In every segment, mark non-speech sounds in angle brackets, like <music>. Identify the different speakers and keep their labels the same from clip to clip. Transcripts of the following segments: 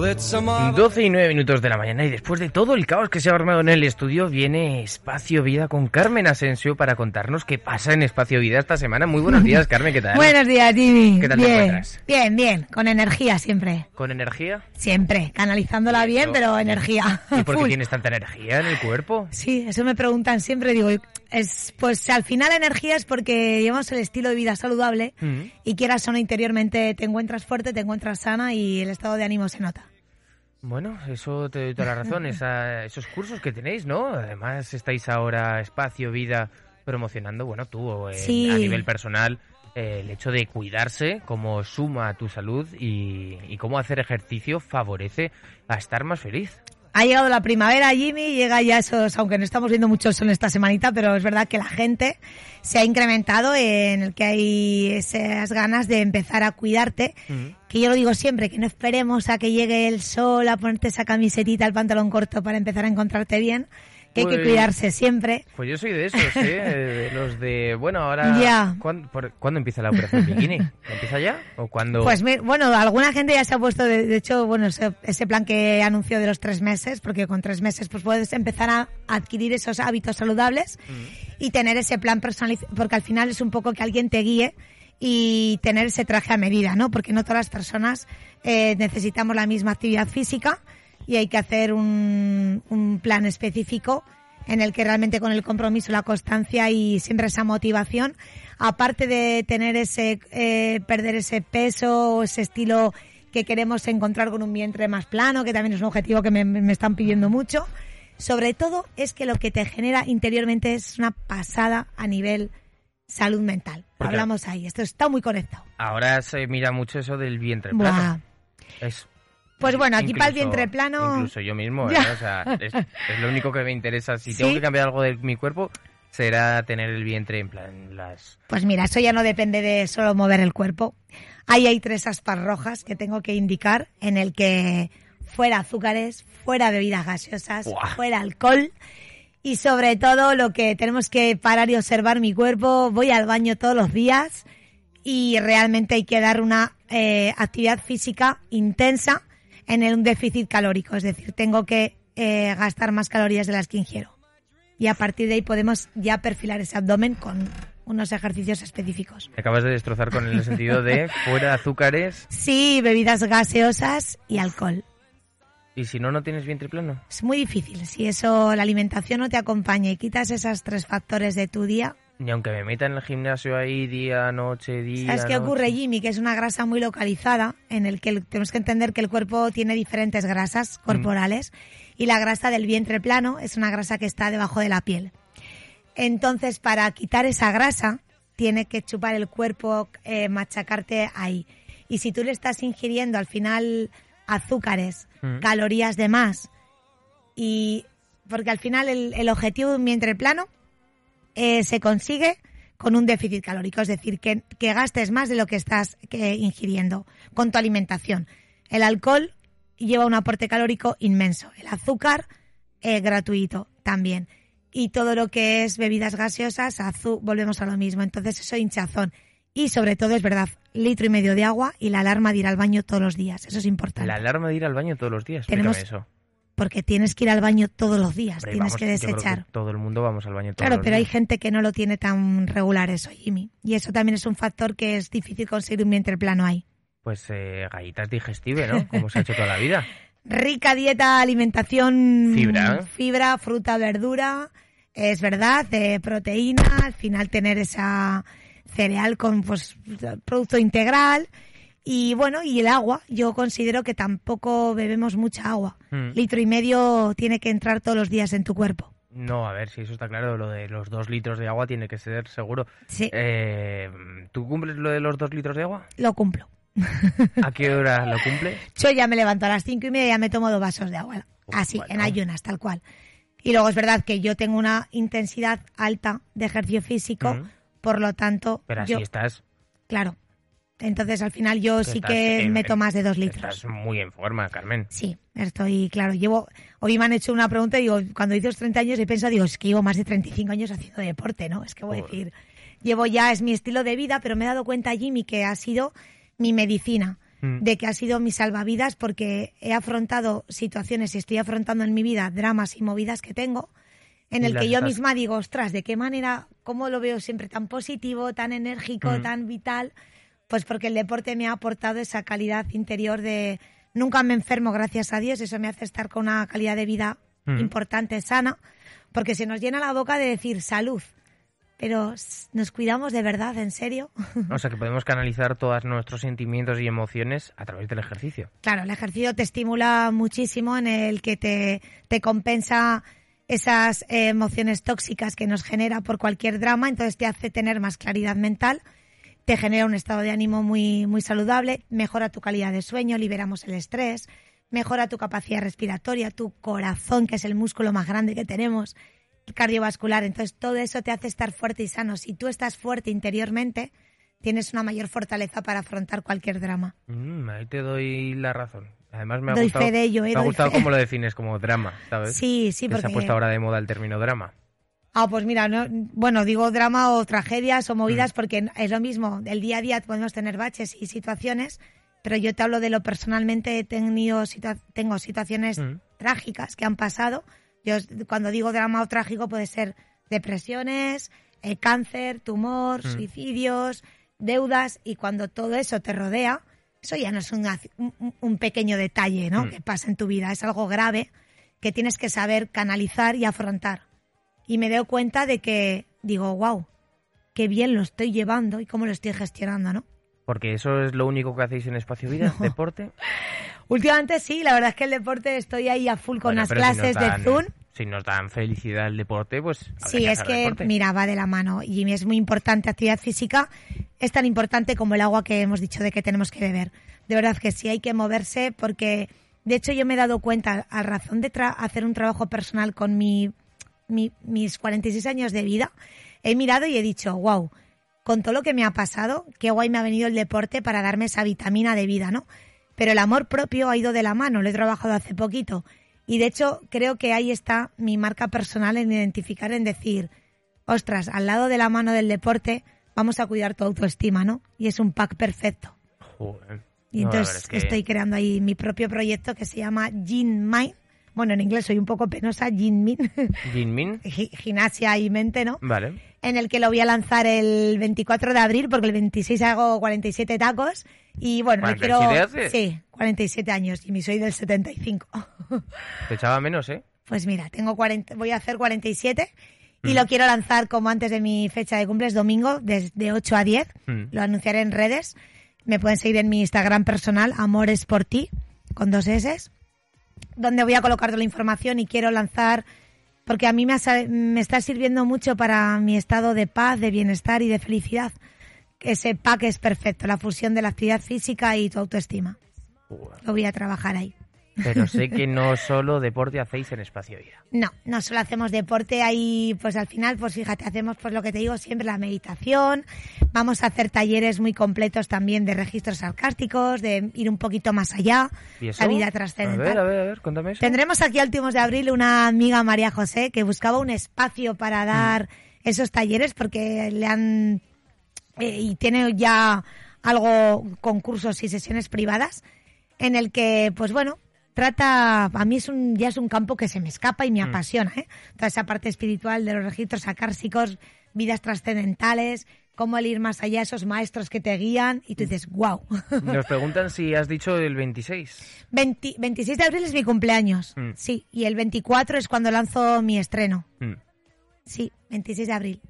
Speaker 1: 12 y 9 minutos de la mañana y después de todo el caos que se ha armado en el estudio viene Espacio Vida con Carmen Asensio para contarnos qué pasa en Espacio Vida esta semana. Muy buenos días, <laughs> Carmen, ¿qué tal?
Speaker 2: Buenos días, Jimmy.
Speaker 1: ¿Qué tal te
Speaker 2: bien,
Speaker 1: encuentras?
Speaker 2: bien, bien, con energía siempre.
Speaker 1: ¿Con energía?
Speaker 2: Siempre, canalizándola bien, pero energía.
Speaker 1: ¿Y por qué tienes tanta energía en el cuerpo?
Speaker 2: Sí, eso me preguntan siempre, digo, es pues al final la energía es porque llevamos el estilo de vida saludable
Speaker 1: Mm.
Speaker 2: y quieras o no interiormente te encuentras fuerte, te encuentras sana y el estado de ánimo se nota.
Speaker 1: Bueno, eso te doy toda la razón. <laughs> Esa- esos cursos que tenéis, ¿no? Además, estáis ahora Espacio Vida promocionando, bueno, tú
Speaker 2: Sí.
Speaker 1: a nivel personal, eh, el hecho de cuidarse, cómo suma a tu salud y, y cómo hacer ejercicio favorece a estar más feliz.
Speaker 2: Ha llegado la primavera, Jimmy, llega ya esos, aunque no estamos viendo mucho sol esta semanita, pero es verdad que la gente se ha incrementado en el que hay esas ganas de empezar a cuidarte. Que yo lo digo siempre, que no esperemos a que llegue el sol, a ponerte esa camisetita, el pantalón corto para empezar a encortarte bien, que hay que
Speaker 1: Pues-
Speaker 2: cuidarse siempre.
Speaker 1: Pues yo soy de esos, ¿eh? <laughs> De los de, bueno, ahora...
Speaker 2: Ya.
Speaker 1: ¿cuándo, por- cuándo empieza la operación bikini? ¿Empieza ya? ¿O cuándo...?
Speaker 2: Pues bueno, alguna gente ya se ha puesto, de, de hecho, bueno, ese, ese plan que anunció de los tres meses, porque con tres meses pues puedes empezar a adquirir esos hábitos saludables y tener ese plan personalizado, porque al final es un poco que alguien te guíe y tener ese traje a medida, ¿no? Porque no todas las personas eh, necesitamos la misma actividad física y hay que hacer un, un plan específico en el que realmente con el compromiso, la constancia y siempre esa motivación, aparte de tener ese, eh, perder ese peso o ese estilo que queremos encontrar con un vientre más plano, que también es un objetivo que me, me están pidiendo mucho, sobre todo es que lo que te genera interiormente es una pasada a nivel salud mental. Hablamos ahí, esto está muy conectado.
Speaker 1: Ahora se mira mucho eso del vientre
Speaker 2: Buah.
Speaker 1: plano. Es...
Speaker 2: Pues bueno, aquí para el vientre plano-
Speaker 1: Incluso yo mismo, ¿eh? O sea, es, es lo único que me interesa. Si <laughs>
Speaker 2: ¿Sí?
Speaker 1: tengo que cambiar algo de mi cuerpo, será tener el vientre en plan las...
Speaker 2: Pues mira, eso ya no depende de solo mover el cuerpo. Ahí hay tres aspas rojas que tengo que indicar en el que fuera azúcares, fuera bebidas gaseosas, fuera alcohol y sobre todo lo que tenemos que parar y observar mi cuerpo. Voy al baño todos los días y realmente hay que dar una eh, actividad física intensa en un déficit calórico. Es decir, tengo que eh, gastar más calorías de las que ingiero. Y a partir de ahí podemos ya perfilar ese abdomen con unos ejercicios específicos.
Speaker 1: Me acabas de destrozar con el sentido de fuera azúcares
Speaker 2: Sí, bebidas gaseosas y alcohol.
Speaker 1: y si no, no tienes vientre plano.
Speaker 2: Es muy difícil. Si eso, la alimentación no te acompaña y quitas esos tres factores de tu día,
Speaker 1: Ni aunque me meta en el gimnasio ahí día, noche, día...
Speaker 2: ¿Sabes qué
Speaker 1: noche.
Speaker 2: ocurre, Jimmy? Que es una grasa muy localizada, en el que el- tenemos que entender que el cuerpo tiene diferentes grasas corporales y la grasa del vientre plano es una grasa que está debajo de la piel. Entonces, para quitar esa grasa, tiene que chupar el cuerpo, eh, machacarte ahí. Y si tú le estás ingiriendo al final azúcares,
Speaker 1: Mm.
Speaker 2: calorías de más, y porque al final el, el objetivo de un vientre plano eh, se consigue con un déficit calórico, es decir, que, que gastes más de lo que estás que, ingiriendo con tu alimentación. El alcohol lleva un aporte calórico inmenso, el azúcar eh, gratuito también. Y todo lo que es bebidas gaseosas, volvemos a lo mismo. Entonces eso hinchazón. Y sobre todo es verdad, litro y medio de agua y la alarma de ir al baño todos los días. Eso es importante.
Speaker 1: La alarma de ir al baño todos los días.
Speaker 2: Tenemos-
Speaker 1: eso.
Speaker 2: Porque tienes que ir al baño todos los días,
Speaker 1: Hombre,
Speaker 2: tienes
Speaker 1: vamos,
Speaker 2: que desechar.
Speaker 1: todo el mundo vamos al baño todos
Speaker 2: Claro,
Speaker 1: los
Speaker 2: pero hay gente que no lo tiene tan regular eso, Jimmy. Y eso también es un factor que es difícil conseguir un vientre plano ahí.
Speaker 1: Pues eh, galletas digestive, ¿no? Como se ha hecho toda la vida. <laughs>
Speaker 2: Rica dieta, alimentación.
Speaker 1: Fibra.
Speaker 2: Fibra, fruta, verdura. Es verdad, eh, proteína. Al final tener esa cereal con pues producto integral. Y bueno, y el agua. Yo considero que tampoco bebemos mucha agua.
Speaker 1: Mm.
Speaker 2: Litro y medio tiene que entrar todos los días en tu cuerpo.
Speaker 1: No, a ver, si eso está claro, lo de los dos litros de agua tiene que ser seguro.
Speaker 2: Sí,
Speaker 1: Eh, ¿Tú cumples lo de los dos litros de agua?
Speaker 2: lo cumplo.
Speaker 1: ¿A qué hora lo cumples? <laughs>
Speaker 2: Yo ya me levanto a las cinco y media y ya me tomo dos vasos de agua. Así,
Speaker 1: Bueno.
Speaker 2: en ayunas, tal cual. Y luego es verdad que yo tengo una intensidad alta de ejercicio físico
Speaker 1: Mm.
Speaker 2: Por lo tanto,
Speaker 1: Pero así
Speaker 2: yo,
Speaker 1: estás.
Speaker 2: claro. Entonces al final yo sí que
Speaker 1: en-
Speaker 2: meto más de dos litros.
Speaker 1: Estás muy en forma, Carmen.
Speaker 2: Sí, estoy, claro, llevo, hoy me han hecho una pregunta y digo, cuando hice los 30 años he pensado, digo, es que llevo más de 35 años haciendo deporte, ¿no? Es que voy a decir, llevo ya, es mi estilo de vida, pero me he dado cuenta, Jimmy, que ha sido mi medicina,
Speaker 1: Mm.
Speaker 2: de que ha sido mi salvavidas porque he afrontado situaciones y estoy afrontando en mi vida dramas y movidas que tengo, en el que yo
Speaker 1: estás-
Speaker 2: misma digo, ostras, ¿de qué manera, cómo lo veo siempre tan positivo, tan enérgico,
Speaker 1: Mm.
Speaker 2: tan vital? Pues porque el deporte me ha aportado esa calidad interior de nunca me enfermo, gracias a Dios, eso me hace estar con una calidad de vida
Speaker 1: Mm.
Speaker 2: importante, sana, porque se nos llena la boca de decir salud, pero nos cuidamos de verdad, en serio.
Speaker 1: O sea que <laughs> podemos canalizar todos nuestros sentimientos y emociones a través del ejercicio.
Speaker 2: Claro, el ejercicio te estimula muchísimo en el que te, te compensa esas eh, emociones tóxicas que nos genera por cualquier drama, entonces te hace tener más claridad mental, te genera un estado de ánimo muy, muy saludable, mejora tu calidad de sueño, liberamos el estrés, mejora tu capacidad respiratoria, tu corazón, que es el músculo más grande que tenemos, cardiovascular, entonces todo eso te hace estar fuerte y sano. Si tú estás fuerte interiormente, tienes una mayor fortaleza para afrontar cualquier drama.
Speaker 1: Mm, ahí te doy la razón. Además me ha
Speaker 2: Doy
Speaker 1: gustado,
Speaker 2: fe de ello, eh,
Speaker 1: me ha gustado
Speaker 2: fe.
Speaker 1: cómo lo defines como drama, ¿sabes?
Speaker 2: Sí, sí,
Speaker 1: que
Speaker 2: porque...
Speaker 1: se ha puesto ahora de moda el término drama.
Speaker 2: Ah, pues mira, no, bueno, digo drama o tragedias o
Speaker 1: Mm.
Speaker 2: movidas porque es lo mismo. El día a día podemos tener baches y situaciones, pero yo te hablo de lo personalmente. He tenido situa- tengo situaciones
Speaker 1: Mm.
Speaker 2: trágicas que han pasado. Yo cuando digo drama o trágico puede ser depresiones, eh, cáncer, tumor,
Speaker 1: Mm.
Speaker 2: suicidios, deudas y cuando todo eso te rodea, eso ya no es un, un- un pequeño detalle, ¿no?
Speaker 1: Mm.
Speaker 2: Que pasa en tu vida, es algo grave que tienes que saber canalizar y afrontar y me doy cuenta de que digo, wow, qué bien lo estoy llevando y cómo lo estoy gestionando, ¿no?
Speaker 1: Porque eso es lo único que hacéis en Espacio Vida,
Speaker 2: No.
Speaker 1: deporte. <laughs>
Speaker 2: Últimamente sí, la verdad es que el deporte estoy ahí a full con
Speaker 1: Bueno,
Speaker 2: las
Speaker 1: si
Speaker 2: clases
Speaker 1: dan-
Speaker 2: de Zoom.
Speaker 1: Si nos dan felicidad el deporte, pues
Speaker 2: Sí, es
Speaker 1: hacer
Speaker 2: que,
Speaker 1: deporte.
Speaker 2: mira, va de la mano. Y es muy importante, actividad física es tan importante como el agua que hemos dicho de que tenemos que beber. De verdad que sí hay que moverse porque, de hecho, yo me he dado cuenta, a razón de tra- hacer un trabajo personal con mi, mi- mis 46 años de vida, he mirado y he dicho, wow, con todo lo que me ha pasado, qué guay me ha venido el deporte para darme esa vitamina de vida, ¿no? Pero el amor propio ha ido de la mano, lo he trabajado hace poquito. Y de hecho, creo que ahí está mi marca personal en identificar, en decir, ostras, al lado de la mano del deporte, vamos a cuidar tu autoestima, ¿no? Y es un pack perfecto.
Speaker 1: Joder.
Speaker 2: Y entonces
Speaker 1: verdad es que-
Speaker 2: estoy creando ahí mi propio proyecto que se llama Gin Mind. Bueno, en inglés soy un poco penosa,
Speaker 1: Jinmin, <laughs>
Speaker 2: Gi- gimnasia y mente, ¿no?
Speaker 1: vale.
Speaker 2: en el que lo voy a lanzar el 24 de abril, porque el 26 hago 47 tacos. Y bueno, no quiero.
Speaker 1: ¿47 haces?
Speaker 2: Sí, 47 años, y mi soy del 75. <laughs>
Speaker 1: Te echaba menos, ¿eh?
Speaker 2: Pues mira, tengo 40, voy a hacer 47 y
Speaker 1: Mm.
Speaker 2: lo quiero lanzar como antes de mi fecha de cumples, domingo, desde 8 a 10.
Speaker 1: Mm.
Speaker 2: Lo anunciaré en redes. Me pueden seguir en mi Instagram personal, Amores por ti, con dos S, donde voy a colocar toda la información y quiero lanzar, porque a mí me, ha me está sirviendo mucho para mi estado de paz, de bienestar y de felicidad. Ese pack es perfecto, la fusión de la actividad física y tu autoestima. Lo voy a trabajar ahí.
Speaker 1: Pero sé que no solo deporte hacéis en Espacio Vida.
Speaker 2: No, no solo hacemos deporte, ahí pues al final, pues fíjate, hacemos pues lo que te digo siempre, la meditación, vamos a hacer talleres muy completos también de registros sarcásticos, de ir un poquito más allá, la vida
Speaker 1: A
Speaker 2: trascendental.
Speaker 1: ver, a ver, a ver, cuéntame eso.
Speaker 2: Tendremos aquí a últimos de abril una amiga María José que buscaba un espacio para dar esos talleres porque le han eh, y tiene ya algo concursos y sesiones privadas en el que pues bueno trata a mí es un ya es un campo que se me escapa y me apasiona ¿eh? toda esa parte espiritual de los registros acársicos vidas trascendentales cómo el ir más allá esos maestros que te guían y tú dices wow <laughs>
Speaker 1: Nos preguntan si has dicho el 26.
Speaker 2: 20 26 de abril es mi cumpleaños
Speaker 1: Mm.
Speaker 2: sí y el 24 es cuando lanzo mi estreno
Speaker 1: Mm.
Speaker 2: sí 26 de abril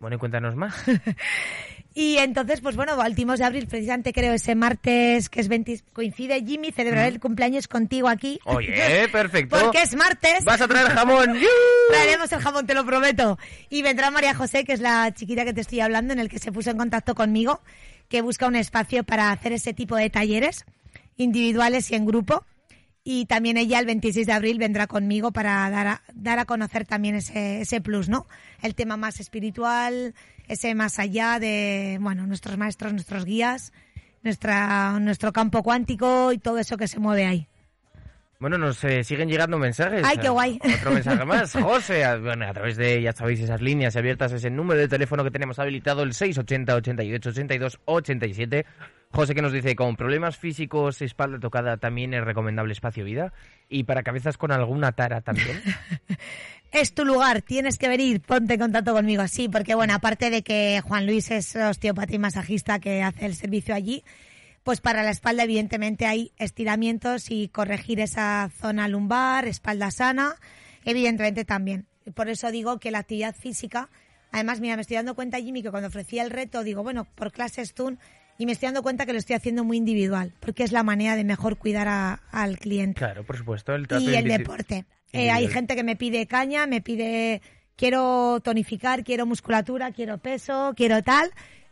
Speaker 1: Bueno, y cuéntanos más. <laughs>
Speaker 2: Y entonces, pues bueno, últimos de abril, precisamente creo ese martes que es 20, coincide Jimmy, celebraré el cumpleaños contigo aquí.
Speaker 1: Oye, <laughs> perfecto.
Speaker 2: Porque es martes.
Speaker 1: Vas a traer jamón. <laughs>
Speaker 2: Traeremos el jamón, te lo prometo. Y vendrá María José, que es la chiquita que te estoy hablando, en el que se puso en contacto conmigo, que busca un espacio para hacer ese tipo de talleres individuales y en grupo. Y también ella el 26 de abril vendrá conmigo para dar a, dar a conocer también ese, ese plus, ¿no? El tema más espiritual, ese más allá de, bueno, nuestros maestros, nuestros guías, nuestra, nuestro campo cuántico y todo eso que se mueve ahí.
Speaker 1: Bueno, nos eh, siguen llegando mensajes.
Speaker 2: Ay, qué guay.
Speaker 1: Otro mensaje más. <laughs> José, a, bueno, a través de, ya sabéis, esas líneas abiertas, ese número de teléfono que tenemos habilitado, el 680 88 82 87. José que nos dice, con problemas físicos, espalda tocada, también es recomendable espacio vida. Y para cabezas con alguna tara también. <laughs>
Speaker 2: es tu lugar, tienes que venir, ponte en contacto conmigo. Sí, porque bueno, aparte de que Juan Luis es osteopata y masajista que hace el servicio allí, pues para la espalda evidentemente hay estiramientos y corregir esa zona lumbar, espalda sana, evidentemente también. Por eso digo que la actividad física, además mira, me estoy dando cuenta Jimmy que cuando ofrecía el reto digo, bueno, por clases TUN y me estoy dando cuenta que lo estoy haciendo muy individual, porque es la manera de mejor cuidar a, al cliente.
Speaker 1: Claro, por supuesto. El
Speaker 2: y el deporte. Eh, hay gente que me pide caña, me pide quiero tonificar, quiero musculatura, quiero peso, quiero tal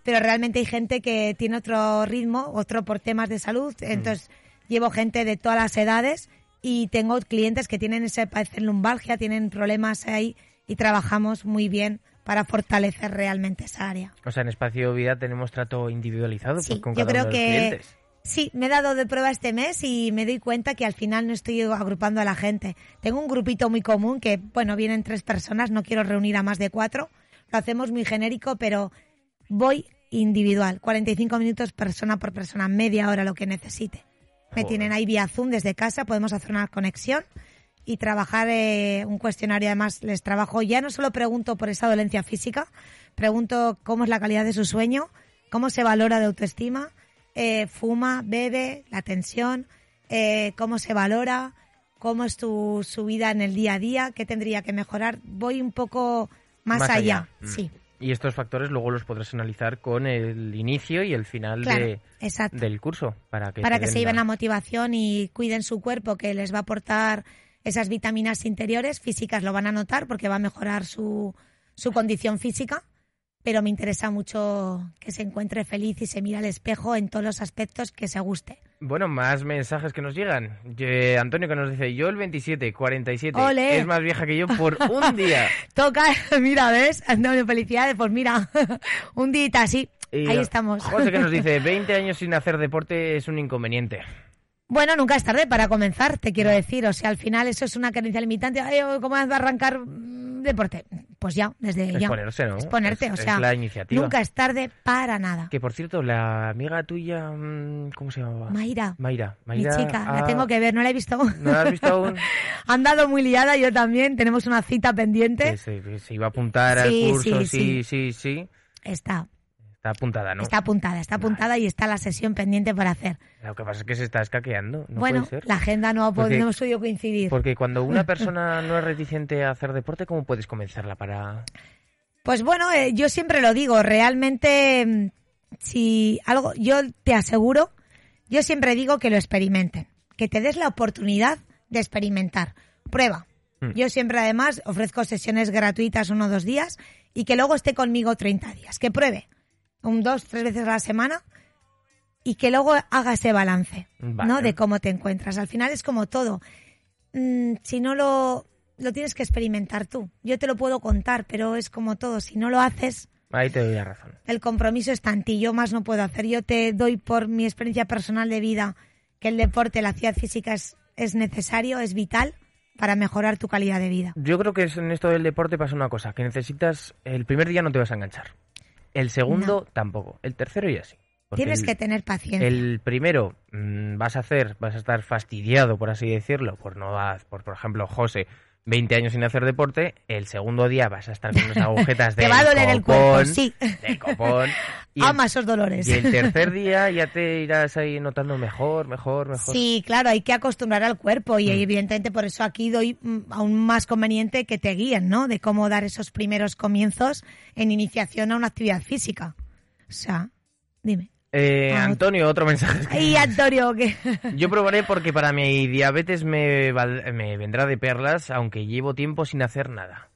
Speaker 2: pero realmente hay gente que tiene otro ritmo, otro por temas de salud, mm. entonces llevo gente de todas las edades y tengo clientes que tienen ese padecer lumbalgia, tienen problemas ahí y trabajamos muy bien para fortalecer realmente esa área.
Speaker 1: O sea, en Espacio Vida tenemos trato individualizado pues,
Speaker 2: sí,
Speaker 1: con
Speaker 2: yo
Speaker 1: cada
Speaker 2: creo
Speaker 1: uno de los
Speaker 2: que
Speaker 1: clientes.
Speaker 2: sí, me he dado de prueba este mes y me doy cuenta que al final no estoy agrupando a la gente. Tengo un grupito muy común que, bueno, vienen tres personas, no quiero reunir a más de cuatro, lo hacemos muy genérico, pero voy individual, 45 minutos persona por persona, media hora lo que necesite. Me
Speaker 1: Joder.
Speaker 2: tienen ahí vía Zoom desde casa, podemos hacer una conexión y trabajar eh, un cuestionario. Además, les trabajo, ya no solo pregunto por esa dolencia física, pregunto cómo es la calidad de su sueño, cómo se valora de autoestima, eh, fuma, bebe, la tensión, eh, cómo se valora, cómo es tu, su vida en el día a día, qué tendría que mejorar. Voy un poco más,
Speaker 1: Más allá.
Speaker 2: allá,
Speaker 1: Mm.
Speaker 2: sí.
Speaker 1: Y estos factores luego los podrás analizar con el inicio y el final
Speaker 2: Claro,
Speaker 1: de,
Speaker 2: exacto.
Speaker 1: del curso. Para que,
Speaker 2: para que se lleven
Speaker 1: la-
Speaker 2: la motivación y cuiden su cuerpo, que les va a aportar esas vitaminas interiores, físicas lo van a notar porque va a mejorar su, su condición física, pero me interesa mucho que se encuentre feliz y se mire al espejo en todos los aspectos que se guste.
Speaker 1: Bueno, más mensajes que nos llegan. Antonio que nos dice, yo el 27, 47,
Speaker 2: ¡Ole!
Speaker 1: es más vieja que yo por <laughs> un día.
Speaker 2: Toca, <laughs> mira, ¿ves? Antonio, felicidades, pues mira, <laughs> un día así,
Speaker 1: Y
Speaker 2: ahí estamos.
Speaker 1: José que nos dice, 20 años sin hacer deporte es un inconveniente.
Speaker 2: Bueno, nunca es tarde para comenzar, te quiero decir. O sea, al final eso es una creencia limitante. Ay, ¿Cómo vas a arrancar mm, deporte? Pues ya, desde
Speaker 1: Es
Speaker 2: ya.
Speaker 1: ponerse, ¿no?
Speaker 2: Es ponerte,
Speaker 1: Es-
Speaker 2: o
Speaker 1: es
Speaker 2: sea,
Speaker 1: la iniciativa.
Speaker 2: nunca es tarde para nada.
Speaker 1: Que por cierto, la amiga tuya, mm, ¿cómo se llamaba?
Speaker 2: Mayra,
Speaker 1: Mayra.
Speaker 2: mi
Speaker 1: Mayra
Speaker 2: chica, la tengo que ver, no la he visto aún.
Speaker 1: ¿No la has visto aún? <laughs>
Speaker 2: Ha andado muy liada, yo también. Tenemos una cita pendiente.
Speaker 1: Que se, que se iba a apuntar al curso,
Speaker 2: sí,
Speaker 1: sí,
Speaker 2: sí.
Speaker 1: sí, sí.
Speaker 2: Está,
Speaker 1: Está apuntada, ¿no?
Speaker 2: está apuntada, está apuntada y está la sesión pendiente por hacer.
Speaker 1: Lo que pasa es que se está escaqueando. No
Speaker 2: bueno,
Speaker 1: puede ser.
Speaker 2: la agenda no ha, podido- no coincidir.
Speaker 1: Porque cuando una <laughs> persona no es reticente a hacer deporte, ¿cómo puedes convencerla para...?
Speaker 2: Pues bueno, eh, yo siempre lo digo, realmente, mm, si algo, yo te aseguro, yo siempre digo que lo experimenten, que te des la oportunidad de experimentar. Prueba.
Speaker 1: Mm.
Speaker 2: Yo siempre además ofrezco sesiones gratuitas uno o dos días y que luego esté conmigo 30 días, que pruebe un dos, tres veces a la semana y que luego haga ese balance,
Speaker 1: Vale.
Speaker 2: ¿no? De cómo te encuentras. Al final es como todo. Mm, si no lo, lo tienes que experimentar tú. Yo te lo puedo contar, pero es como todo. Si no lo haces,
Speaker 1: Ahí te doy la razón.
Speaker 2: el compromiso está en ti. Yo más no puedo hacer. Yo te doy por mi experiencia personal de vida que el deporte, la actividad física es, es necesario, es vital para mejorar tu calidad de vida.
Speaker 1: Yo creo que en esto del deporte pasa una cosa, que necesitas... El primer día no te vas a enganchar. El segundo tampoco. El tercero ya sí.
Speaker 2: Tienes
Speaker 1: el-
Speaker 2: que tener paciencia.
Speaker 1: El primero mm, vas a hacer, vas a estar fastidiado, por así decirlo, por no por, por ejemplo, José, 20 años sin hacer deporte. El segundo día vas a estar con unas <laughs> agujetas de
Speaker 2: Te va a doler el cuerpo, sí.
Speaker 1: De copón. <laughs> Y el,
Speaker 2: Ama esos dolores.
Speaker 1: y el tercer día <laughs> ya te irás ahí notando mejor, mejor, mejor.
Speaker 2: Sí, claro, hay que acostumbrar al cuerpo y
Speaker 1: Mm.
Speaker 2: evidentemente por eso aquí doy mm, aún más conveniente que te guíen, ¿no? De cómo dar esos primeros comienzos en iniciación a una actividad física. O sea, dime.
Speaker 1: Eh,
Speaker 2: Ah,
Speaker 1: Antonio, otro mensaje. <laughs>
Speaker 2: Antonio,
Speaker 1: Yo probaré porque para mi diabetes me, val- me vendrá de perlas, aunque llevo tiempo sin hacer nada.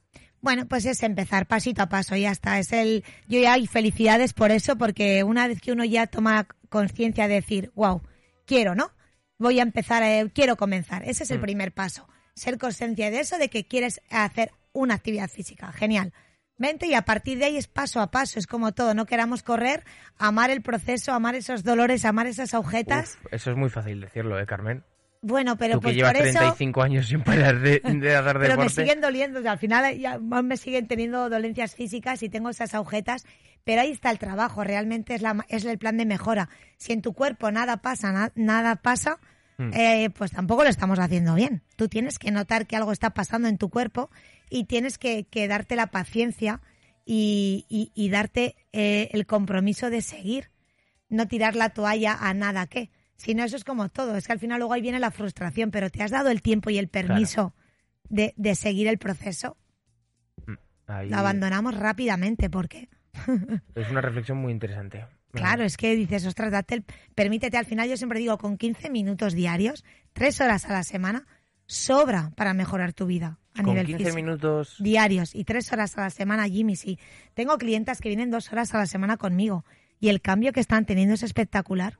Speaker 2: Bueno, pues es empezar pasito a paso, ya está. Es el, yo ya hay felicidades por eso, porque una vez que uno ya toma conciencia de decir, wow, quiero, ¿no? voy a empezar, eh, quiero comenzar. Ese es el
Speaker 1: Mm.
Speaker 2: primer paso. Ser consciente de eso, de que quieres hacer una actividad física. Genial. Vente y a partir de ahí es paso a paso, es como todo, no queramos correr, amar el proceso, amar esos dolores, amar esas agujetas.
Speaker 1: Uf, eso es muy fácil decirlo, ¿eh, Carmen?
Speaker 2: Bueno, pero
Speaker 1: Tú que
Speaker 2: pues
Speaker 1: llevas
Speaker 2: por eso...
Speaker 1: 35 años sin parar de, de hacer
Speaker 2: Pero me siguen doliendo, o sea, al final ya me siguen teniendo dolencias físicas y tengo esas agujetas, pero ahí está el trabajo, realmente es, la, es el plan de mejora. Si en tu cuerpo nada pasa, na- nada pasa,
Speaker 1: Mm.
Speaker 2: eh, pues tampoco lo estamos haciendo bien. Tú tienes que notar que algo está pasando en tu cuerpo y tienes que, que darte la paciencia y, y- y darte eh, el compromiso de seguir, no tirar la toalla a nada que. Si no, eso es como todo, es que al final luego ahí viene la frustración, pero te has dado el tiempo y el permiso de, de seguir el proceso,
Speaker 1: Ahí
Speaker 2: lo abandonamos rápidamente porque, <laughs>
Speaker 1: Es una reflexión muy interesante.
Speaker 2: claro, es que dices, ostras, date el- permítete, al final yo siempre digo, con 15 minutos diarios, tres horas a la semana, sobra para mejorar tu vida a
Speaker 1: Con
Speaker 2: nivel
Speaker 1: 15
Speaker 2: físico.
Speaker 1: minutos...
Speaker 2: diarios y tres horas a la semana, Jimmy, sí. Tengo clientas que vienen dos horas a la semana conmigo y el cambio que están teniendo es espectacular.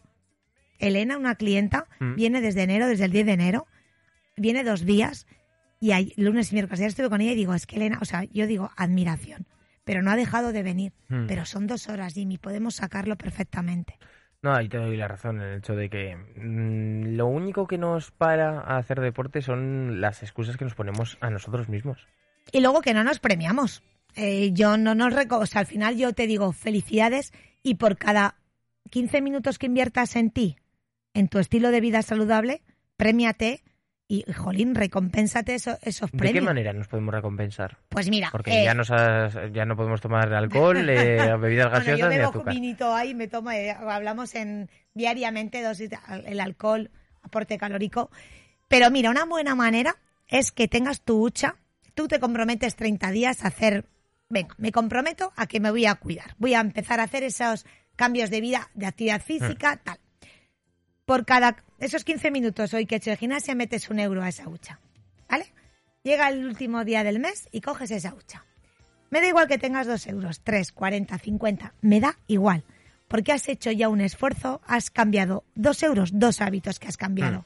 Speaker 2: Elena, una clienta,
Speaker 1: Mm.
Speaker 2: viene desde enero, desde el 10 de enero, viene dos días y hay, lunes y miércoles. Ayer estuve con ella y digo, es que Elena, o sea, yo digo admiración, pero no ha dejado de venir.
Speaker 1: Mm.
Speaker 2: Pero son dos horas, Jimmy, podemos sacarlo perfectamente.
Speaker 1: No, ahí te doy la razón en el hecho de que mm, lo único que nos para a hacer deporte son las excusas que nos ponemos a nosotros mismos.
Speaker 2: Y luego que no nos premiamos. Eh, yo no nos o sea, al final yo te digo felicidades y por cada 15 minutos que inviertas en ti, en tu estilo de vida saludable, premiate y, jolín, recompénsate eso- esos
Speaker 1: ¿De
Speaker 2: premios.
Speaker 1: qué manera nos podemos recompensar?
Speaker 2: Pues mira,
Speaker 1: Porque
Speaker 2: eh,
Speaker 1: ya, nos has- ya no podemos tomar alcohol, eh, <laughs> bebidas
Speaker 2: bueno, yo
Speaker 1: gaseosas ni
Speaker 2: bebo vinito ahí, me tomo, eh, hablamos en diariamente dosis de- el alcohol, aporte calórico. Pero mira, una buena manera es que tengas tu hucha, tú te comprometes 30 días a hacer, venga, me comprometo a que me voy a cuidar, voy a empezar a hacer esos cambios de vida, de actividad física, tal. Por cada, esos 15 minutos hoy que he hecho de gimnasia, metes un euro a esa hucha, ¿vale? Llega el último día del mes y coges esa hucha. Me da igual que tengas dos euros, tres, cuarenta, cincuenta, me da igual. Porque has hecho ya un esfuerzo, has cambiado dos euros, dos hábitos que has cambiado.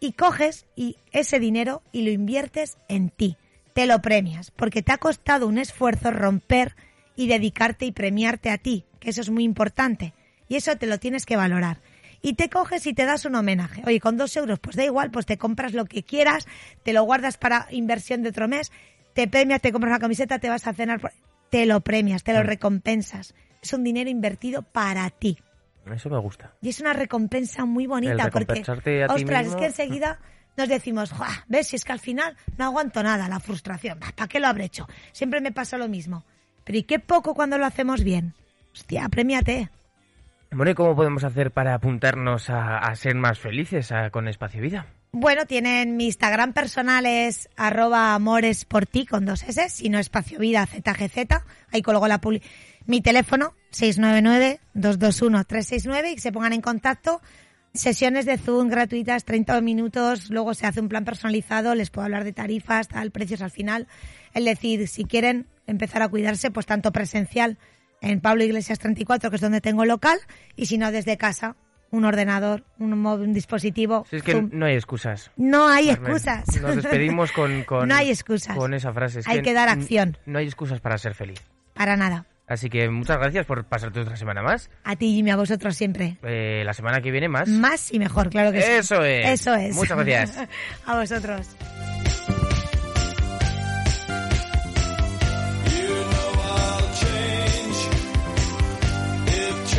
Speaker 2: Y coges y ese dinero y lo inviertes en ti. Te lo premias, porque te ha costado un esfuerzo romper y dedicarte y premiarte a ti, que eso es muy importante. Y eso te lo tienes que valorar. Y te coges y te das un homenaje. Oye, con dos euros, pues da igual, pues te compras lo que quieras, te lo guardas para inversión de otro mes, te premias, te compras una camiseta, te vas a cenar, te lo premias, te lo
Speaker 1: Mm. recompensas.
Speaker 2: Es un dinero invertido para ti.
Speaker 1: Eso me gusta.
Speaker 2: Y es una recompensa muy bonita porque,
Speaker 1: ti
Speaker 2: ostras,
Speaker 1: mismo.
Speaker 2: es que enseguida nos decimos, "Juah, ves, si es que al final no aguanto nada, la frustración, ¿para qué lo habré hecho? Siempre me pasa lo mismo. Pero ¿y qué poco cuando lo hacemos bien? Hostia, premiate.
Speaker 1: Bueno, ¿y cómo podemos hacer para apuntarnos a, ser más felices con Espacio Vida?
Speaker 2: Bueno, tienen mi Instagram personal es arroba amores por ti con dos S, si no espacio vida ZGZ, ahí colgo la publi mi teléfono 699-221-369 y se pongan en contacto. Sesiones de Zoom gratuitas, 30 minutos, luego se hace un plan personalizado, les puedo hablar de tarifas, tal, precios al final. Es decir, si quieren empezar a cuidarse, pues tanto presencial en Pablo Iglesias 34, que es donde tengo local, y si no desde casa, un ordenador, un, móvil, un dispositivo.
Speaker 1: Si es que
Speaker 2: Zoom.
Speaker 1: no hay excusas.
Speaker 2: No hay
Speaker 1: Carmen.
Speaker 2: excusas.
Speaker 1: Nos despedimos con, <laughs> con-
Speaker 2: No hay excusas.
Speaker 1: con esa frase. Es
Speaker 2: Hay que dar acción.
Speaker 1: No hay excusas para ser feliz.
Speaker 2: Para nada.
Speaker 1: Así que muchas gracias por pasarte otra semana más.
Speaker 2: A ti, Jimmy, a vosotros siempre.
Speaker 1: Eh, la semana que viene más.
Speaker 2: Más y mejor, claro que sí.
Speaker 1: Eso es.
Speaker 2: Eso es.
Speaker 1: Muchas gracias. <laughs>
Speaker 2: a vosotros.